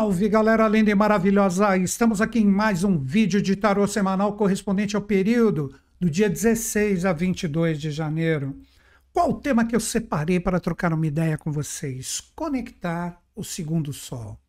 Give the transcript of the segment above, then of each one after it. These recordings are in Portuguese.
Salve galera linda e maravilhosa! Estamos aqui em mais um vídeo de tarô semanal correspondente ao período do dia 16 a 22 de janeiro. Qual o tema que eu separei para trocar uma ideia com vocês? Conectar o segundo sol.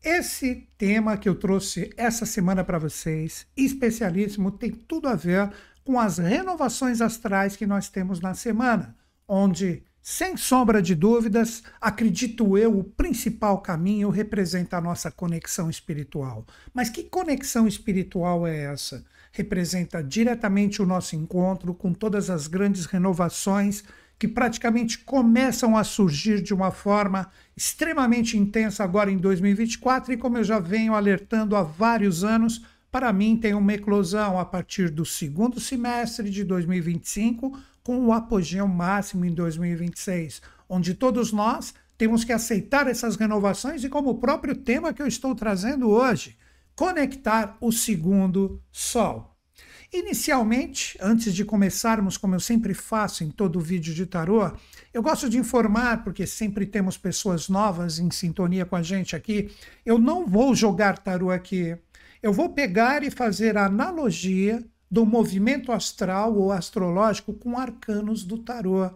Esse tema que eu trouxe essa semana para vocês, especialíssimo, tem tudo a ver com as renovações astrais que nós temos na semana, onde sem sombra de dúvidas, acredito eu, o principal caminho representa a nossa conexão espiritual. Mas que conexão espiritual é essa? Representa diretamente o nosso encontro com todas as grandes renovações que praticamente começam a surgir de uma forma extremamente intensa agora em 2024 e como eu já venho alertando há vários anos, para mim tem uma eclosão a partir do segundo semestre de 2025 com o apogeu máximo em 2026, onde todos nós temos que aceitar essas renovações e, como o próprio tema que eu estou trazendo hoje, conectar o segundo Sol. Inicialmente, antes de começarmos, como eu sempre faço em todo vídeo de tarô, eu gosto de informar, porque sempre temos pessoas novas em sintonia com a gente aqui. Eu não vou jogar tarô aqui. Eu vou pegar e fazer a analogia do movimento astral ou astrológico com arcanos do tarô.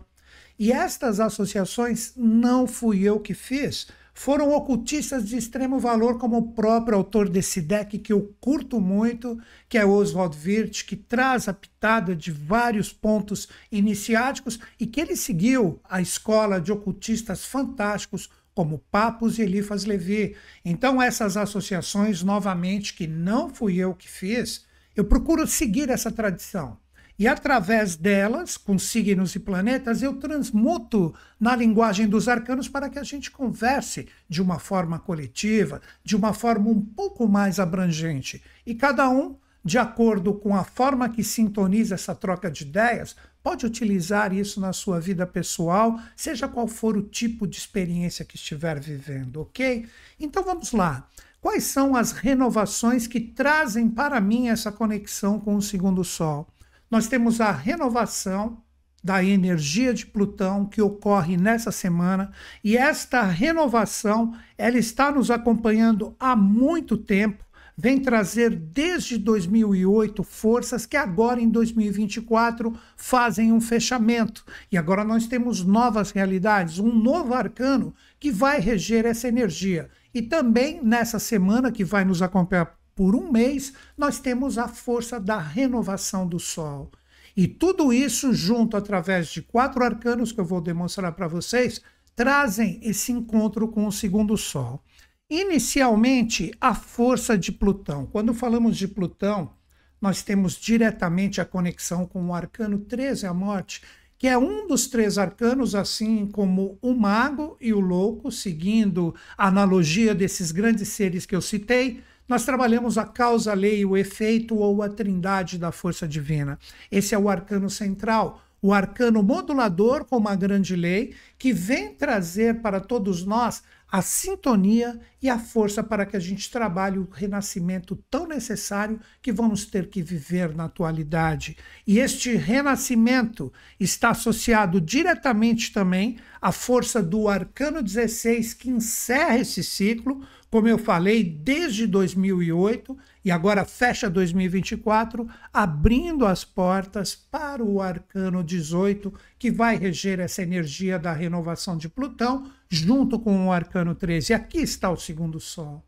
E estas associações não fui eu que fiz, foram ocultistas de extremo valor, como o próprio autor desse deck, que eu curto muito, que é Oswald Wirth, que traz a pitada de vários pontos iniciáticos e que ele seguiu a escola de ocultistas fantásticos como Papos e Elifas Levi. Então, essas associações, novamente, que não fui eu que fiz, eu procuro seguir essa tradição. E através delas, com signos e planetas, eu transmuto na linguagem dos arcanos para que a gente converse de uma forma coletiva, de uma forma um pouco mais abrangente. E cada um, de acordo com a forma que sintoniza essa troca de ideias, pode utilizar isso na sua vida pessoal, seja qual for o tipo de experiência que estiver vivendo, ok? Então vamos lá. Quais são as renovações que trazem para mim essa conexão com o segundo Sol? Nós temos a renovação da energia de Plutão que ocorre nessa semana e esta renovação ela está nos acompanhando há muito tempo vem trazer desde 2008 forças que agora em 2024 fazem um fechamento. E agora nós temos novas realidades, um novo arcano que vai reger essa energia. E também nessa semana que vai nos acompanhar por um mês, nós temos a força da renovação do Sol. E tudo isso junto através de quatro arcanos que eu vou demonstrar para vocês, trazem esse encontro com o segundo Sol. Inicialmente, a força de Plutão. Quando falamos de Plutão, nós temos diretamente a conexão com o arcano 13, a morte, que é um dos três arcanos, assim como o mago e o louco, seguindo a analogia desses grandes seres que eu citei, nós trabalhamos a causa, a lei, o efeito ou a trindade da força divina. Esse é o arcano central, o arcano modulador com uma grande lei que vem trazer para todos nós a sintonia e a força para que a gente trabalhe o renascimento tão necessário que vamos ter que viver na atualidade. E este renascimento está associado diretamente também à força do arcano 16 que encerra esse ciclo, como eu falei, desde 2008 e agora fecha 2024, abrindo as portas para o arcano 18, que vai reger essa energia da renovação de Plutão, junto com o arcano 13. Aqui está o segundo sol.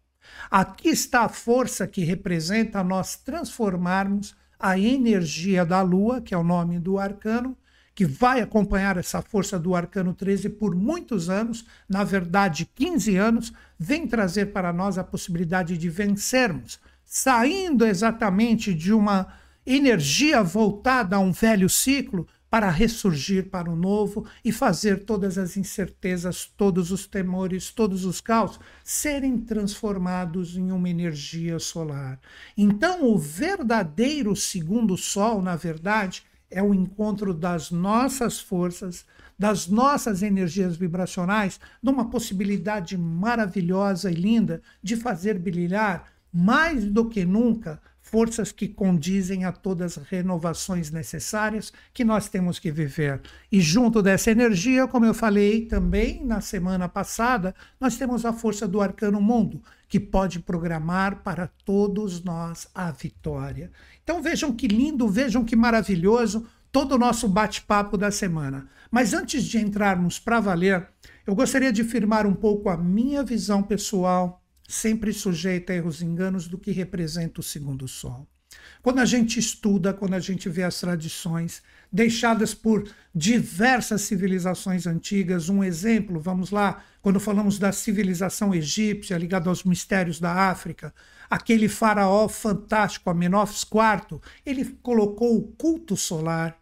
Aqui está a força que representa nós transformarmos a energia da Lua, que é o nome do arcano, que vai acompanhar essa força do arcano 13 por muitos anos, na verdade 15 anos, vem trazer para nós a possibilidade de vencermos, saindo exatamente de uma energia voltada a um velho ciclo para ressurgir para o novo e fazer todas as incertezas, todos os temores, todos os caos serem transformados em uma energia solar. Então, o verdadeiro segundo sol, na verdade, é o encontro das nossas forças, das nossas energias vibracionais, numa possibilidade maravilhosa e linda de fazer brilhar mais do que nunca forças que condizem a todas as renovações necessárias que nós temos que viver. E junto dessa energia, como eu falei também na semana passada, nós temos a força do arcano mundo, que pode programar para todos nós a vitória. Então vejam que lindo, vejam que maravilhoso todo o nosso bate-papo da semana. Mas antes de entrarmos para valer, eu gostaria de firmar um pouco a minha visão pessoal, sempre sujeita a erros e enganos, do que representa o segundo sol. Quando a gente estuda, quando a gente vê as tradições deixadas por diversas civilizações antigas, um exemplo, vamos lá, quando falamos da civilização egípcia ligada aos mistérios da África, aquele faraó fantástico, Amenófis IV, ele colocou o culto solar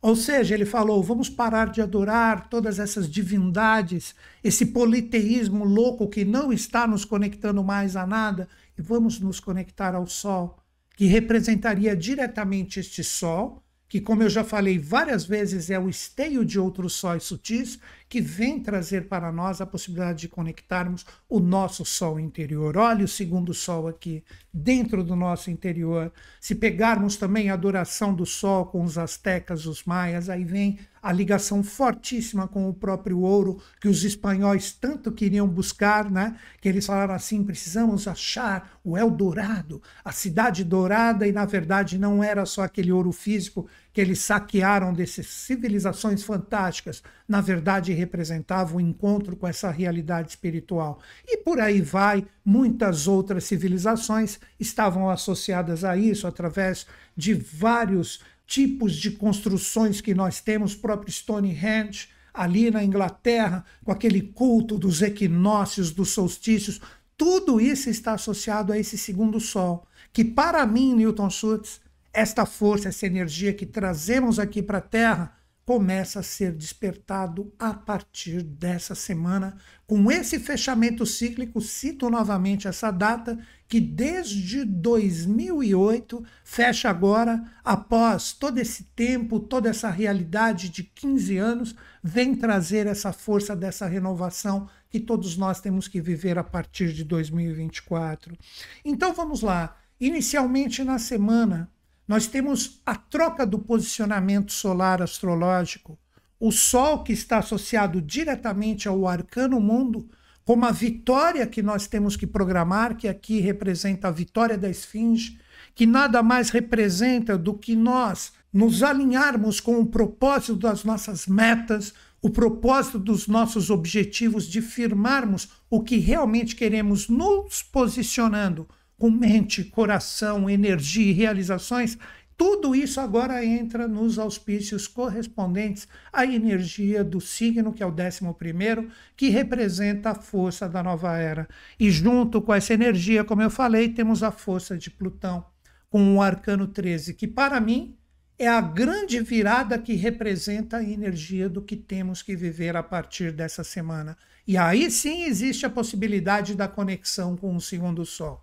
ou seja, ele falou: vamos parar de adorar todas essas divindades, esse politeísmo louco que não está nos conectando mais a nada, e vamos nos conectar ao Sol, que representaria diretamente este Sol, que, como eu já falei várias vezes, é o esteio de outros sóis sutis, que vem trazer para nós a possibilidade de conectarmos o nosso sol interior. Olha o segundo sol aqui, dentro do nosso interior. Se pegarmos também a adoração do sol com os astecas, os maias, aí vem a ligação fortíssima com o próprio ouro que os espanhóis tanto queriam buscar, né? Que eles falaram assim: precisamos achar o Eldorado, a cidade dourada, e na verdade não era só aquele ouro físico que eles saquearam dessas civilizações fantásticas, na verdade representava o encontro com essa realidade espiritual. E por aí vai, muitas outras civilizações estavam associadas a isso através de vários tipos de construções que nós temos, próprio Stonehenge, ali na Inglaterra, com aquele culto dos equinócios, dos solstícios, tudo isso está associado a esse segundo sol, que para mim, Newton Schultz, esta força, essa energia que trazemos aqui para a Terra, começa a ser despertado a partir dessa semana. Com esse fechamento cíclico, cito novamente essa data, que desde 2008 fecha agora, após todo esse tempo, toda essa realidade de 15 anos, vem trazer essa força dessa renovação que todos nós temos que viver a partir de 2024. Então vamos lá. Inicialmente na semana, nós temos a troca do posicionamento solar astrológico, o Sol que está associado diretamente ao arcano mundo, como a vitória que nós temos que programar, que aqui representa a vitória da Esfinge, que nada mais representa do que nós nos alinharmos com o propósito das nossas metas, o propósito dos nossos objetivos, de firmarmos o que realmente queremos, nos posicionando com mente, coração, energia e realizações, tudo isso agora entra nos auspícios correspondentes à energia do signo, que é o 11, que representa a força da nova era. E junto com essa energia, como eu falei, temos a força de Plutão, com o arcano 13, que para mim é a grande virada que representa a energia do que temos que viver a partir dessa semana. E aí sim existe a possibilidade da conexão com o segundo sol.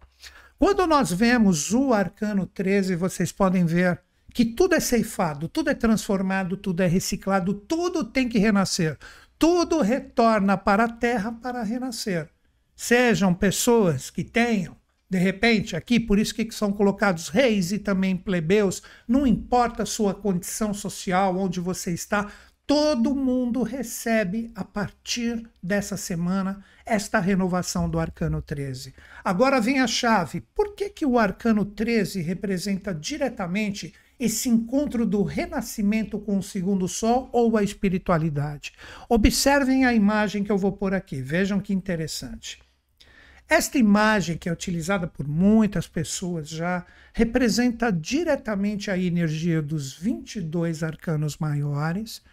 Quando nós vemos o arcano 13, vocês podem ver que tudo é ceifado, tudo é transformado, tudo é reciclado, tudo tem que renascer. Tudo retorna para a terra para renascer. Sejam pessoas que tenham, de repente, aqui, por isso que são colocados reis e também plebeus, não importa a sua condição social, onde você está, todo mundo recebe a partir dessa semana esta renovação do arcano 13. Agora vem a chave. Por que, que o arcano 13 representa diretamente esse encontro do renascimento com o segundo sol ou a espiritualidade? Observem a imagem que eu vou pôr aqui. Vejam que interessante. Esta imagem, que é utilizada por muitas pessoas já, representa diretamente a energia dos 22 arcanos maiores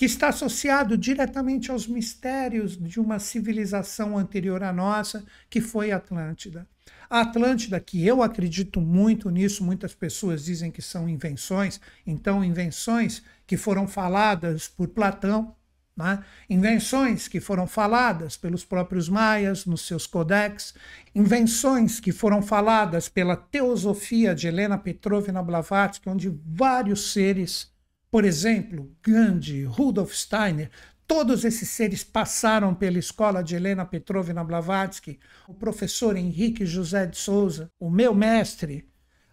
que está associado diretamente aos mistérios de uma civilização anterior à nossa, que foi a Atlântida. A Atlântida, que eu acredito muito nisso, muitas pessoas dizem que são invenções, então, invenções que foram faladas por Platão, né? invenções que foram faladas pelos próprios maias nos seus codex, invenções que foram faladas pela teosofia de Helena Petrovna Blavatsky, onde vários seres por exemplo, Gandhi, Rudolf Steiner, todos esses seres passaram pela escola de Helena Petrovna Blavatsky, o professor Henrique José de Souza, o meu mestre,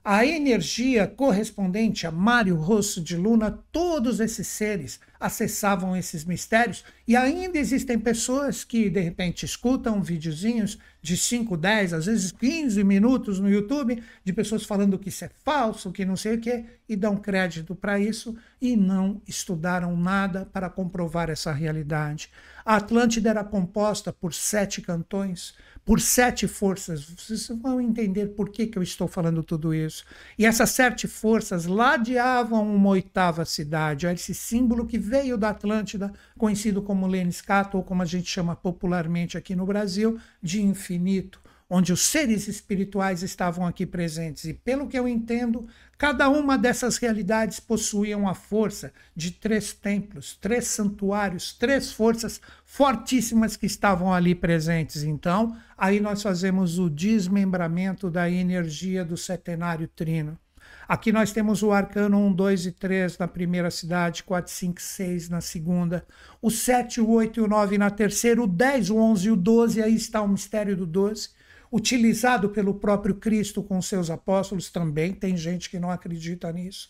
a energia correspondente a Mário Rosso de Luna, todos esses seres acessavam esses mistérios e ainda existem pessoas que de repente escutam videozinhos de 5, 10, às vezes 15 minutos no YouTube de pessoas falando que isso é falso, que não sei o quê, e dão crédito para isso e não estudaram nada para comprovar essa realidade. A Atlântida era composta por sete cantões, por sete forças. Vocês vão entender por que, que eu estou falando tudo isso. E essas sete forças ladeavam uma oitava cidade, esse símbolo que veio da Atlântida, conhecido como Leniscato, ou como a gente chama popularmente aqui no Brasil, de infinito onde os seres espirituais estavam aqui presentes. E pelo que eu entendo, cada uma dessas realidades possuía uma força de três templos, três santuários, três forças fortíssimas que estavam ali presentes. Então, aí nós fazemos o desmembramento da energia do setenário trino. Aqui nós temos o arcano 1, 2 e 3 na primeira cidade, 4, 5, 6 na segunda, o 7, o 8 e o 9 na terceira, o 10, o 11 e o 12, aí está o mistério do 12 utilizado pelo próprio Cristo com seus apóstolos, também tem gente que não acredita nisso.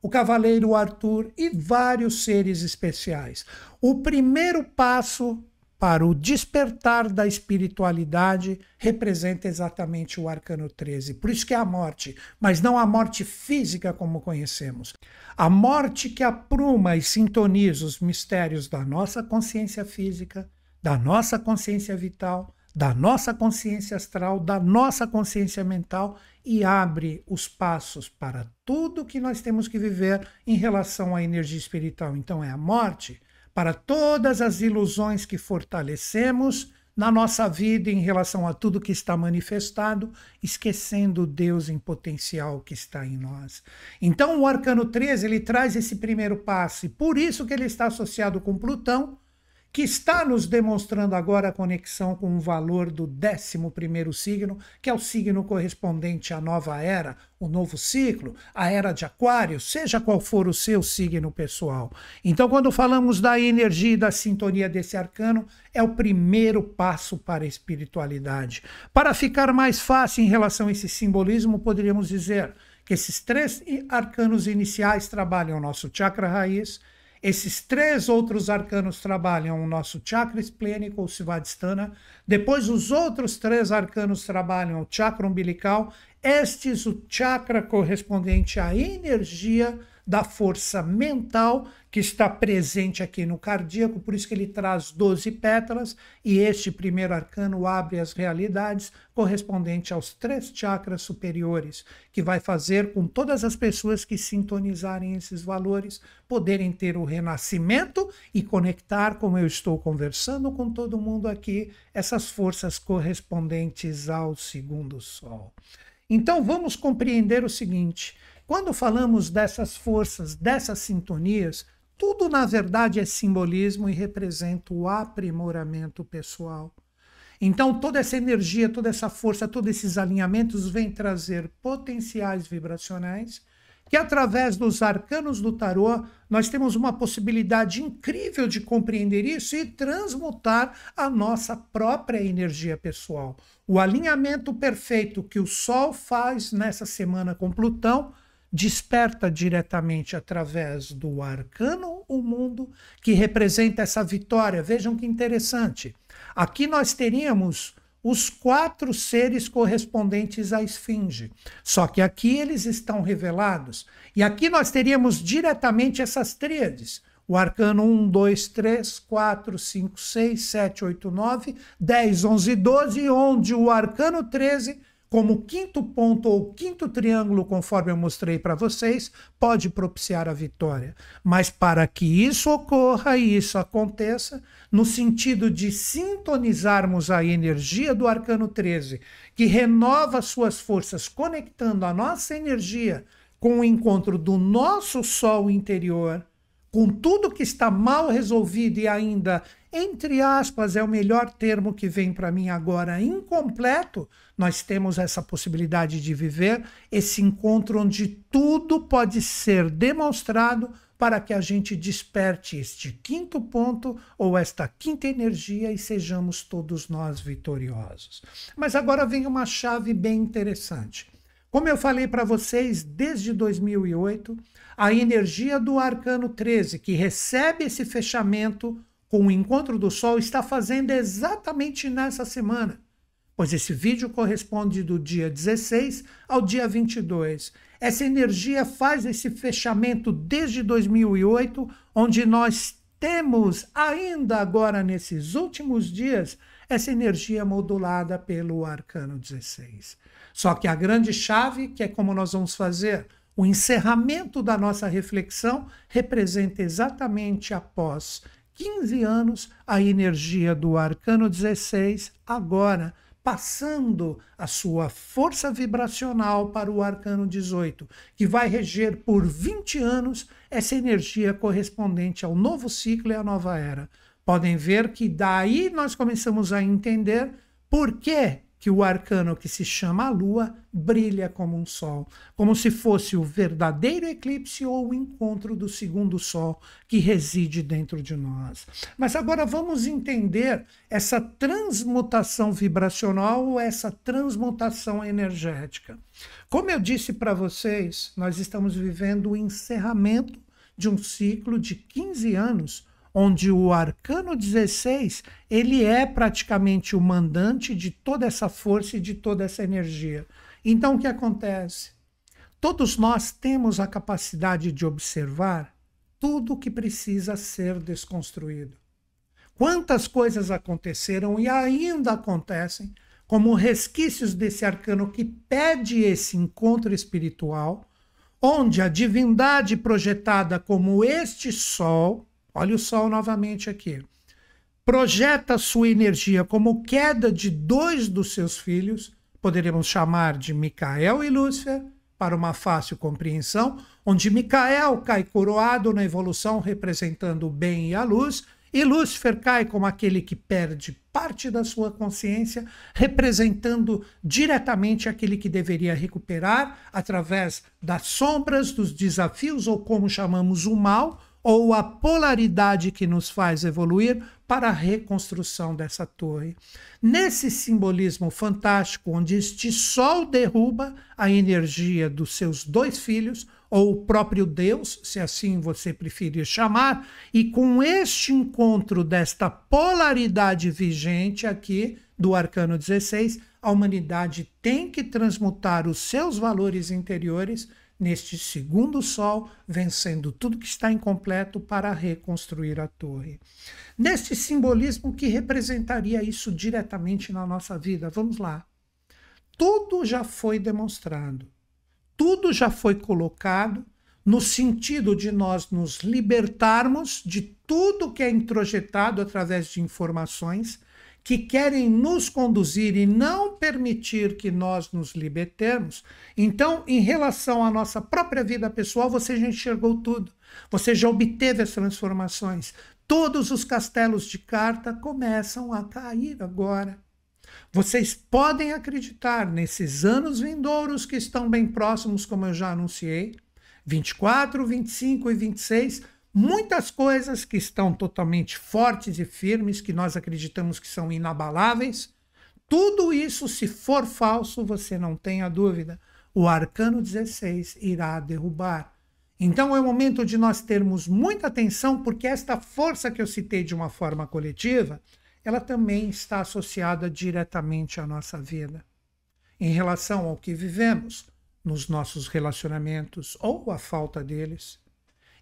O cavaleiro Arthur e vários seres especiais. O primeiro passo para o despertar da espiritualidade representa exatamente o arcano 13. Por isso que é a morte, mas não a morte física como conhecemos. A morte que apruma e sintoniza os mistérios da nossa consciência física, da nossa consciência vital, da nossa consciência astral, da nossa consciência mental e abre os passos para tudo que nós temos que viver em relação à energia espiritual. Então, é a morte para todas as ilusões que fortalecemos na nossa vida em relação a tudo que está manifestado, esquecendo o Deus em potencial que está em nós. Então, o arcano 13 ele traz esse primeiro passo, e por isso que ele está associado com Plutão que está nos demonstrando agora a conexão com o valor do 11 signo, que é o signo correspondente à nova era, o novo ciclo, a era de Aquário, seja qual for o seu signo pessoal. Então, quando falamos da energia e da sintonia desse arcano, é o primeiro passo para a espiritualidade. Para ficar mais fácil em relação a esse simbolismo, poderíamos dizer que esses três arcanos iniciais trabalham o nosso chakra raiz esses três outros arcanos trabalham o nosso chakra esplênico ou Svadhisthana. Depois, os outros três arcanos trabalham o chakra umbilical. Estes, o chakra correspondente à energia da força mental que está presente aqui no cardíaco, por isso que ele traz 12 pétalas, e este primeiro arcano abre as realidades correspondente aos três chakras superiores, que vai fazer com todas as pessoas que sintonizarem esses valores poderem ter o renascimento e conectar, como eu estou conversando com todo mundo aqui, essas forças correspondentes ao segundo sol. Então vamos compreender o seguinte: quando falamos dessas forças, dessas sintonias, tudo na verdade é simbolismo e representa o aprimoramento pessoal. Então, toda essa energia, toda essa força, todos esses alinhamentos vêm trazer potenciais vibracionais que, através dos arcanos do tarô, nós temos uma possibilidade incrível de compreender isso e transmutar a nossa própria energia pessoal. O alinhamento perfeito que o Sol faz nessa semana com Plutão desperta diretamente através do arcano o mundo, que representa essa vitória. Vejam que interessante. Aqui nós teríamos os quatro seres correspondentes à esfinge. Só que aqui eles estão revelados. E aqui nós teríamos diretamente essas tríades. O arcano 1, 2, 3, 4, 5, 6, 7, 8, 9, 10, 11, 12, onde o arcano 13 como quinto ponto ou quinto triângulo, conforme eu mostrei para vocês, pode propiciar a vitória. Mas para que isso ocorra e isso aconteça, no sentido de sintonizarmos a energia do arcano 13, que renova suas forças, conectando a nossa energia com o encontro do nosso sol interior, com tudo que está mal resolvido e ainda entre aspas, é o melhor termo que vem para mim agora, incompleto, nós temos essa possibilidade de viver esse encontro onde tudo pode ser demonstrado para que a gente desperte este quinto ponto ou esta quinta energia e sejamos todos nós vitoriosos. Mas agora vem uma chave bem interessante. Como eu falei para vocês, desde 2008, a energia do arcano 13, que recebe esse fechamento com o encontro do Sol, está fazendo exatamente nessa semana. Pois esse vídeo corresponde do dia 16 ao dia 22. Essa energia faz esse fechamento desde 2008, onde nós temos ainda agora nesses últimos dias essa energia modulada pelo arcano 16. Só que a grande chave, que é como nós vamos fazer, o encerramento da nossa reflexão representa exatamente após 15 anos a energia do arcano 16 agora passando a sua força vibracional para o arcano 18, que vai reger por 20 anos essa energia correspondente ao novo ciclo e à nova era. Podem ver que daí nós começamos a entender por que que o arcano que se chama a Lua brilha como um sol, como se fosse o verdadeiro eclipse ou o encontro do segundo sol que reside dentro de nós. Mas agora vamos entender essa transmutação vibracional ou essa transmutação energética. Como eu disse para vocês, nós estamos vivendo o encerramento de um ciclo de 15 anos onde o arcano 16, ele é praticamente o mandante de toda essa força e de toda essa energia. Então o que acontece? Todos nós temos a capacidade de observar tudo o que precisa ser desconstruído. Quantas coisas aconteceram e ainda acontecem como resquícios desse arcano que pede esse encontro espiritual, onde a divindade projetada como este sol Olha o Sol novamente aqui. Projeta sua energia como queda de dois dos seus filhos, poderíamos chamar de Micael e Lúcifer, para uma fácil compreensão, onde Micael cai coroado na evolução representando o bem e a luz, e Lúcifer cai como aquele que perde parte da sua consciência, representando diretamente aquele que deveria recuperar através das sombras, dos desafios, ou como chamamos o mal, ou a polaridade que nos faz evoluir para a reconstrução dessa torre. Nesse simbolismo fantástico, onde este sol derruba a energia dos seus dois filhos, ou o próprio Deus, se assim você preferir chamar, e com este encontro desta polaridade vigente aqui do arcano 16, a humanidade tem que transmutar os seus valores interiores neste segundo sol, vencendo tudo que está incompleto para reconstruir a torre. Neste simbolismo que representaria isso diretamente na nossa vida, vamos lá. Tudo já foi demonstrado, tudo já foi colocado no sentido de nós nos libertarmos de tudo que é introjetado através de informações que querem nos conduzir e não permitir que nós nos libertemos, então, em relação à nossa própria vida pessoal, você já enxergou tudo. Você já obteve as transformações. Todos os castelos de carta começam a cair agora. Vocês podem acreditar nesses anos vindouros que estão bem próximos, como eu já anunciei, 24, 25 e 26, muitas coisas que estão totalmente fortes e firmes, que nós acreditamos que são inabaláveis. Tudo isso, se for falso, você não tenha dúvida, o arcano 16 irá derrubar. Então é o momento de nós termos muita atenção, porque esta força que eu citei de uma forma coletiva, ela também está associada diretamente à nossa vida. Em relação ao que vivemos, nos nossos relacionamentos ou a falta deles,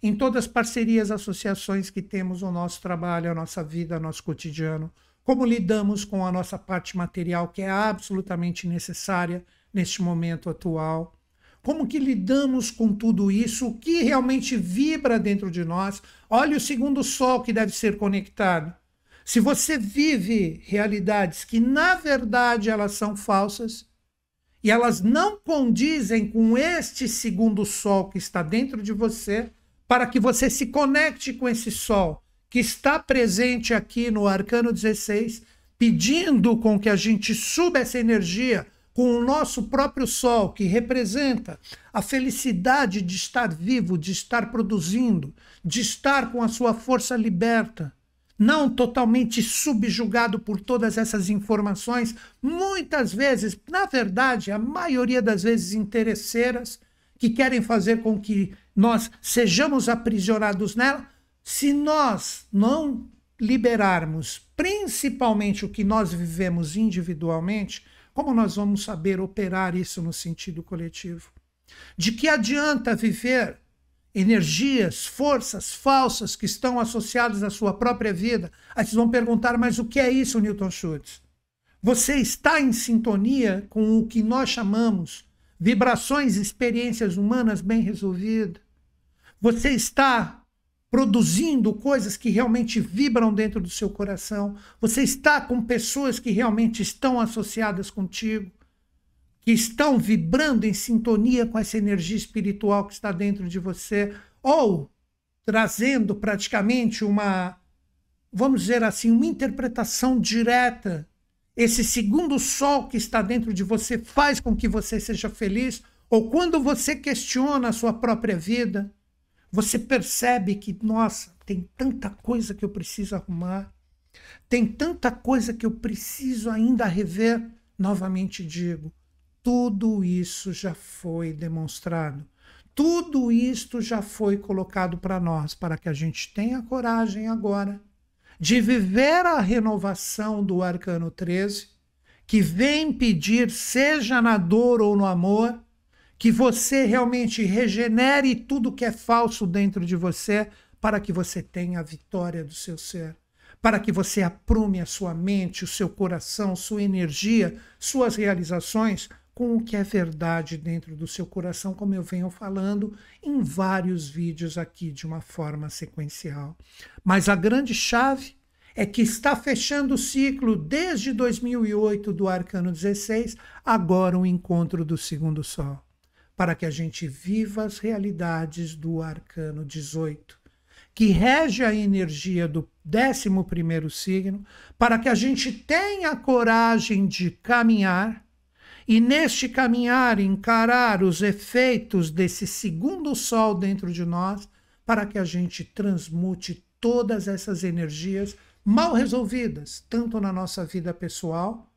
em todas as parcerias, associações que temos no nosso trabalho, a nossa vida, nosso cotidiano, como lidamos com a nossa parte material, que é absolutamente necessária neste momento atual, como que lidamos com tudo isso, o que realmente vibra dentro de nós. Olha o segundo sol que deve ser conectado. Se você vive realidades que na verdade elas são falsas e elas não condizem com este segundo sol que está dentro de você, para que você se conecte com esse sol que está presente aqui no arcano 16, pedindo com que a gente suba essa energia com o nosso próprio sol, que representa a felicidade de estar vivo, de estar produzindo, de estar com a sua força liberta. não totalmente subjugado por todas essas informações, muitas vezes, na verdade, a maioria das vezes interesseiras, que querem fazer com que nós sejamos aprisionados nela, se nós não liberarmos principalmente o que nós vivemos individualmente, como nós vamos saber operar isso no sentido coletivo? De que adianta viver energias, forças falsas que estão associadas à sua própria vida? Aí vocês vão perguntar, mas o que é isso, Newton Schultz? Você está em sintonia com o que nós chamamos vibrações, experiências humanas bem resolvidas? Você está produzindo coisas que realmente vibram dentro do seu coração. Você está com pessoas que realmente estão associadas contigo, que estão vibrando em sintonia com essa energia espiritual que está dentro de você, ou trazendo praticamente uma, vamos dizer assim, uma interpretação direta. Esse segundo sol que está dentro de você faz com que você seja feliz, ou quando você questiona a sua própria vida, você percebe que, nossa, tem tanta coisa que eu preciso arrumar, tem tanta coisa que eu preciso ainda rever. Novamente digo, tudo isso já foi demonstrado. Tudo isto já foi colocado para nós, para que a gente tenha coragem agora de viver a renovação do arcano 13, que vem pedir, seja na dor ou no amor, que você realmente regenere tudo que é falso dentro de você para que você tenha a vitória do seu ser, para que você aprume a sua mente, o seu coração, sua energia, suas realizações com o que é verdade dentro do seu coração, como eu venho falando em vários vídeos aqui de uma forma sequencial. Mas a grande chave é que está fechando o ciclo desde 2008 do Arcano 16, agora o encontro do segundo sol para que a gente viva as realidades do arcano 18, que rege a energia do 11 signo, para que a gente tenha coragem de caminhar e neste caminhar encarar os efeitos desse segundo sol dentro de nós, para que a gente transmute todas essas energias mal resolvidas, tanto na nossa vida pessoal,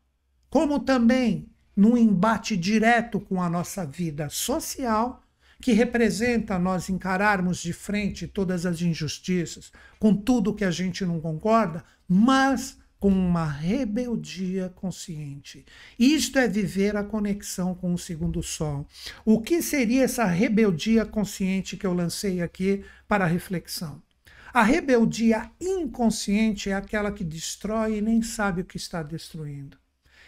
como também num embate direto com a nossa vida social, que representa nós encararmos de frente todas as injustiças, com tudo que a gente não concorda, mas com uma rebeldia consciente. Isto é viver a conexão com o segundo sol. O que seria essa rebeldia consciente que eu lancei aqui para reflexão? A rebeldia inconsciente é aquela que destrói e nem sabe o que está destruindo.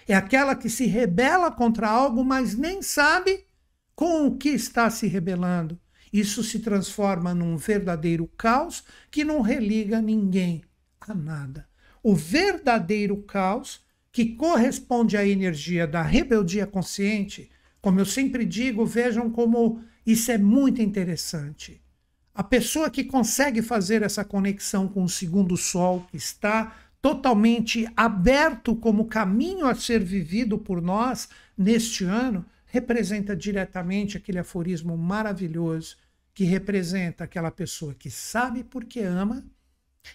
É aquela que se rebela contra algo, mas nem sabe com o que está se rebelando. Isso se transforma num verdadeiro caos que não religa ninguém a nada. O verdadeiro caos, que corresponde à energia da rebeldia consciente, como eu sempre digo, vejam como isso é muito interessante. A pessoa que consegue fazer essa conexão com o segundo sol, que está totalmente aberto como caminho a ser vivido por nós neste ano, representa diretamente aquele aforismo maravilhoso que representa aquela pessoa que sabe porque ama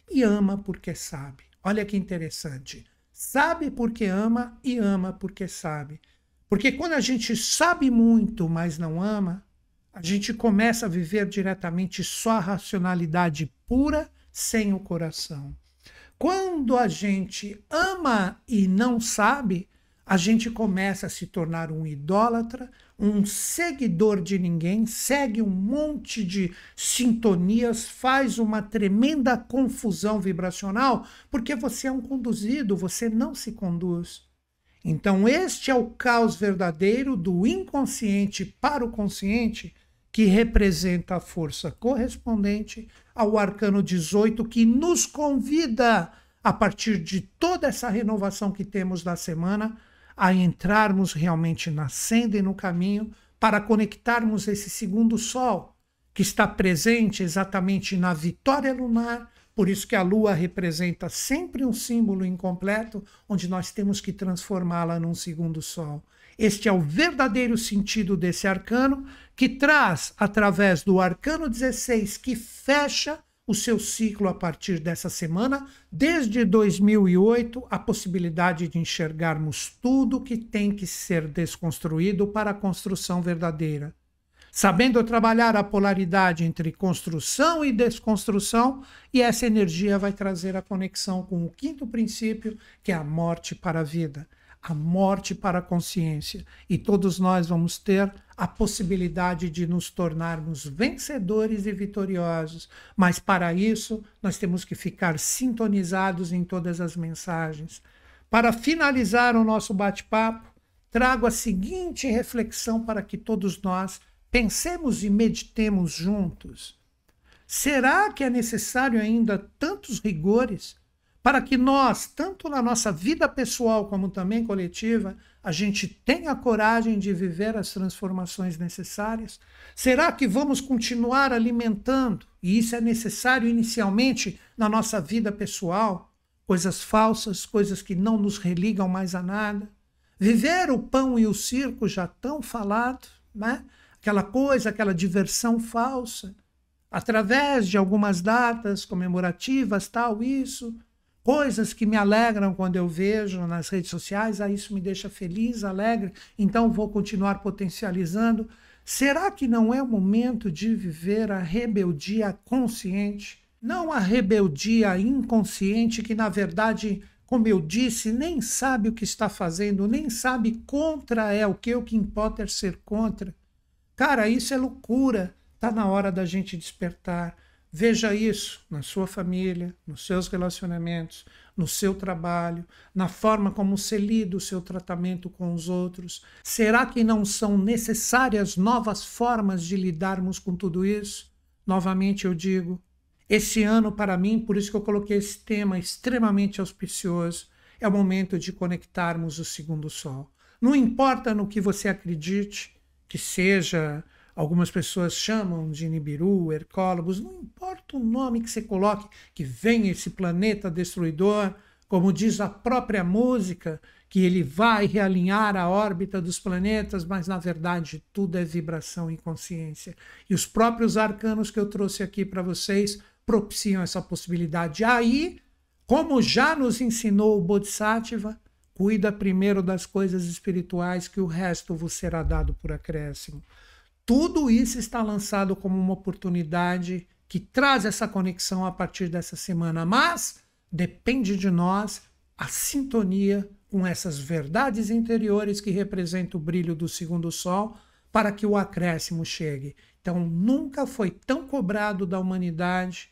e ama porque sabe. Olha que interessante. Sabe porque ama e ama porque sabe. Porque quando a gente sabe muito, mas não ama, a gente começa a viver diretamente só a racionalidade pura sem o coração. Quando a gente ama e não sabe, a gente começa a se tornar um idólatra, um seguidor de ninguém, segue um monte de sintonias, faz uma tremenda confusão vibracional, porque você é um conduzido, você não se conduz. Então, este é o caos verdadeiro do inconsciente para o consciente, que representa a força correspondente ao arcano 18, que nos convida, a partir de toda essa renovação que temos da semana, a entrarmos realmente na senda e no caminho para conectarmos esse segundo sol, que está presente exatamente na vitória lunar, por isso que a lua representa sempre um símbolo incompleto, onde nós temos que transformá-la num segundo sol. Este é o verdadeiro sentido desse arcano, que traz, através do arcano 16, que fecha o seu ciclo a partir dessa semana, desde 2008, a possibilidade de enxergarmos tudo que tem que ser desconstruído para a construção verdadeira. Sabendo trabalhar a polaridade entre construção e desconstrução, e essa energia vai trazer a conexão com o quinto princípio, que é a morte para a vida a morte para a consciência. E todos nós vamos ter a possibilidade de nos tornarmos vencedores e vitoriosos. Mas para isso, nós temos que ficar sintonizados em todas as mensagens. Para finalizar o nosso bate-papo, trago a seguinte reflexão para que todos nós pensemos e meditemos juntos. Será que é necessário ainda tantos rigores para que nós, tanto na nossa vida pessoal como também coletiva, a gente tenha coragem de viver as transformações necessárias? Será que vamos continuar alimentando, e isso é necessário inicialmente na nossa vida pessoal, coisas falsas, coisas que não nos religam mais a nada? Viver o pão e o circo já tão falado, né? Aquela coisa, aquela diversão falsa, através de algumas datas comemorativas, tal, isso coisas que me alegram quando eu vejo nas redes sociais, ah, isso me deixa feliz, alegre, então vou continuar potencializando. Será que não é o momento de viver a rebeldia consciente? Não a rebeldia inconsciente, que na verdade, como eu disse, nem sabe o que está fazendo, nem sabe contra é o que, o que importa é ser contra. Cara, isso é loucura. Está na hora da gente despertar. Veja isso na sua família, nos seus relacionamentos, no seu trabalho, na forma como você lida o seu tratamento com os outros. Será que não são necessárias novas formas de lidarmos com tudo isso? Novamente eu digo, esse ano para mim, por isso que eu coloquei esse tema extremamente auspicioso, é o momento de conectarmos o segundo sol. Não importa no que você acredite, que seja Algumas pessoas chamam de Nibiru, Hercólogos, não importa o nome que você coloque, que vem esse planeta destruidor, como diz a própria música, que ele vai realinhar a órbita dos planetas, mas na verdade tudo é vibração e consciência. E os próprios arcanos que eu trouxe aqui para vocês propiciam essa possibilidade. Aí, como já nos ensinou o Bodhisattva, cuida primeiro das coisas espirituais, que o resto vos será dado por acréscimo. Tudo isso está lançado como uma oportunidade que traz essa conexão a partir dessa semana, mas depende de nós a sintonia com essas verdades interiores que representam o brilho do segundo sol para que o acréscimo chegue. Então, nunca foi tão cobrado da humanidade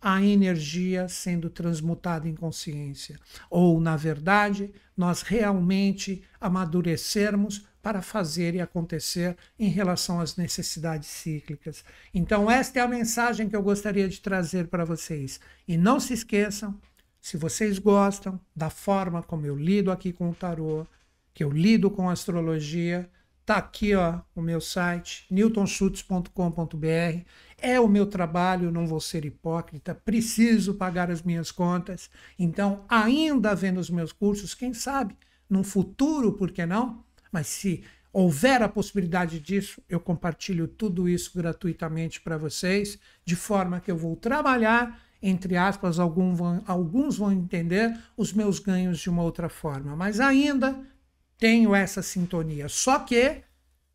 a energia sendo transmutada em consciência. Ou, na verdade, nós realmente amadurecermos para fazer e acontecer em relação às necessidades cíclicas. Então, esta é a mensagem que eu gostaria de trazer para vocês. E não se esqueçam, se vocês gostam da forma como eu lido aqui com o tarô, que eu lido com a astrologia, tá aqui ó, o meu site, newtonschutz.com.br. É o meu trabalho, não vou ser hipócrita, preciso pagar as minhas contas. Então, ainda vendo os meus cursos, quem sabe, num futuro, por que não? Mas se houver a possibilidade disso, eu compartilho tudo isso gratuitamente para vocês, de forma que eu vou trabalhar, entre aspas, alguns vão, alguns vão entender os meus ganhos de uma outra forma. Mas ainda tenho essa sintonia. Só que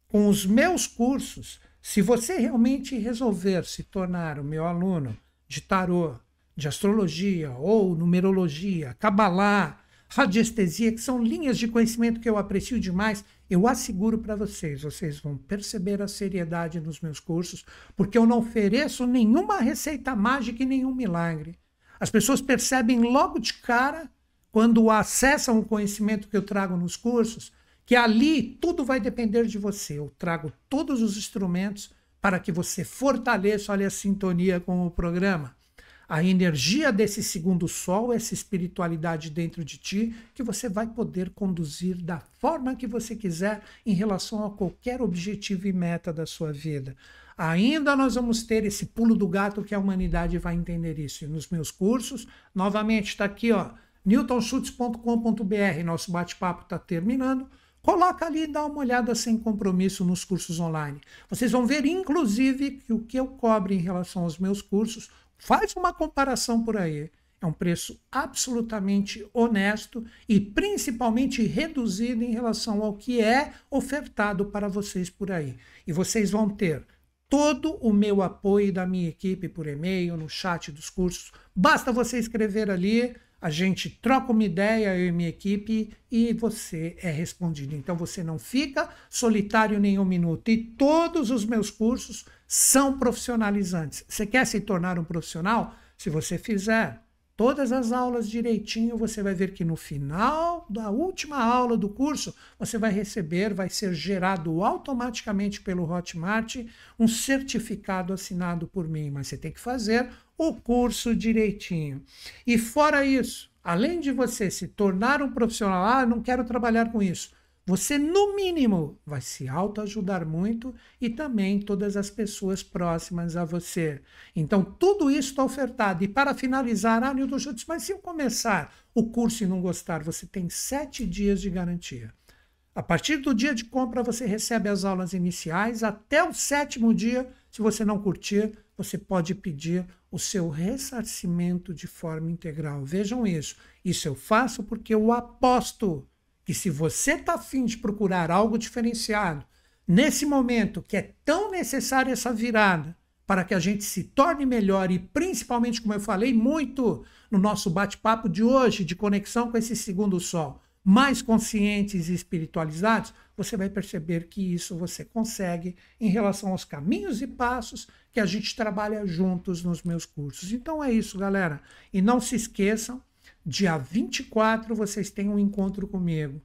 com os meus cursos, se você realmente resolver se tornar o meu aluno de tarô, de astrologia ou numerologia, cabalá, radiestesia, que são linhas de conhecimento que eu aprecio demais, eu asseguro para vocês, vocês vão perceber a seriedade nos meus cursos, porque eu não ofereço nenhuma receita mágica e nenhum milagre. As pessoas percebem logo de cara, quando acessam o conhecimento que eu trago nos cursos, que ali tudo vai depender de você. Eu trago todos os instrumentos para que você fortaleça olha, a sintonia com o programa a energia desse segundo sol, essa espiritualidade dentro de ti, que você vai poder conduzir da forma que você quiser em relação a qualquer objetivo e meta da sua vida. Ainda nós vamos ter esse pulo do gato que a humanidade vai entender isso. E nos meus cursos, novamente, está aqui, ó, newtonschutz.com.br. Nosso bate-papo está terminando. Coloca ali e dá uma olhada sem compromisso nos cursos online. Vocês vão ver, inclusive, que o que eu cobro em relação aos meus cursos Faz uma comparação por aí. É um preço absolutamente honesto e principalmente reduzido em relação ao que é ofertado para vocês por aí. E vocês vão ter todo o meu apoio da minha equipe por e-mail, no chat dos cursos. Basta você escrever ali, a gente troca uma ideia, eu e minha equipe, e você é respondido. Então você não fica solitário nem um minuto. E todos os meus cursos são profissionalizantes. Você quer se tornar um profissional? Se você fizer todas as aulas direitinho, você vai ver que no final da última aula do curso, você vai receber, vai ser gerado automaticamente pelo Hotmart um certificado assinado por mim, mas você tem que fazer o curso direitinho. E fora isso, além de você se tornar um profissional, ah, não quero trabalhar com isso você, no mínimo, vai se autoajudar muito e também todas as pessoas próximas a você. Então, tudo isso está ofertado. E para finalizar, ah, Nilton Schultz, mas se eu começar o curso e não gostar, você tem sete dias de garantia. A partir do dia de compra, você recebe as aulas iniciais. Até o sétimo dia, se você não curtir, você pode pedir o seu ressarcimento de forma integral. Vejam isso. Isso eu faço porque eu aposto que se você está afim de procurar algo diferenciado, nesse momento que é tão necessária essa virada para que a gente se torne melhor e principalmente, como eu falei muito no nosso bate-papo de hoje, de conexão com esse segundo sol, mais conscientes e espiritualizados, você vai perceber que isso você consegue em relação aos caminhos e passos que a gente trabalha juntos nos meus cursos. Então é isso, galera. E não se esqueçam Dia 24 vocês têm um encontro comigo.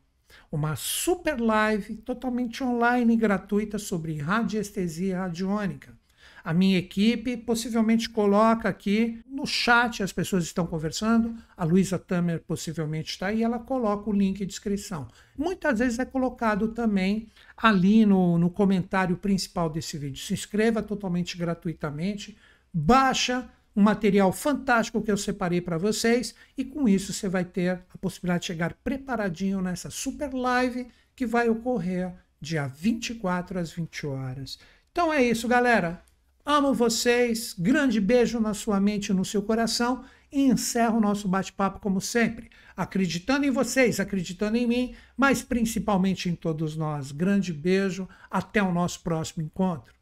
Uma super live totalmente online e gratuita sobre radiestesia radiônica. A minha equipe possivelmente coloca aqui no chat, as pessoas estão conversando, a Luísa Tamer possivelmente está aí, ela coloca o link de inscrição. Muitas vezes é colocado também ali no, no comentário principal desse vídeo. Se inscreva totalmente gratuitamente, baixa um material fantástico que eu separei para vocês e com isso você vai ter a possibilidade de chegar preparadinho nessa super live que vai ocorrer dia 24 às 20 horas. Então é isso, galera. Amo vocês. Grande beijo na sua mente e no seu coração e encerro o nosso bate-papo como sempre, acreditando em vocês, acreditando em mim, mas principalmente em todos nós. Grande beijo, até o nosso próximo encontro.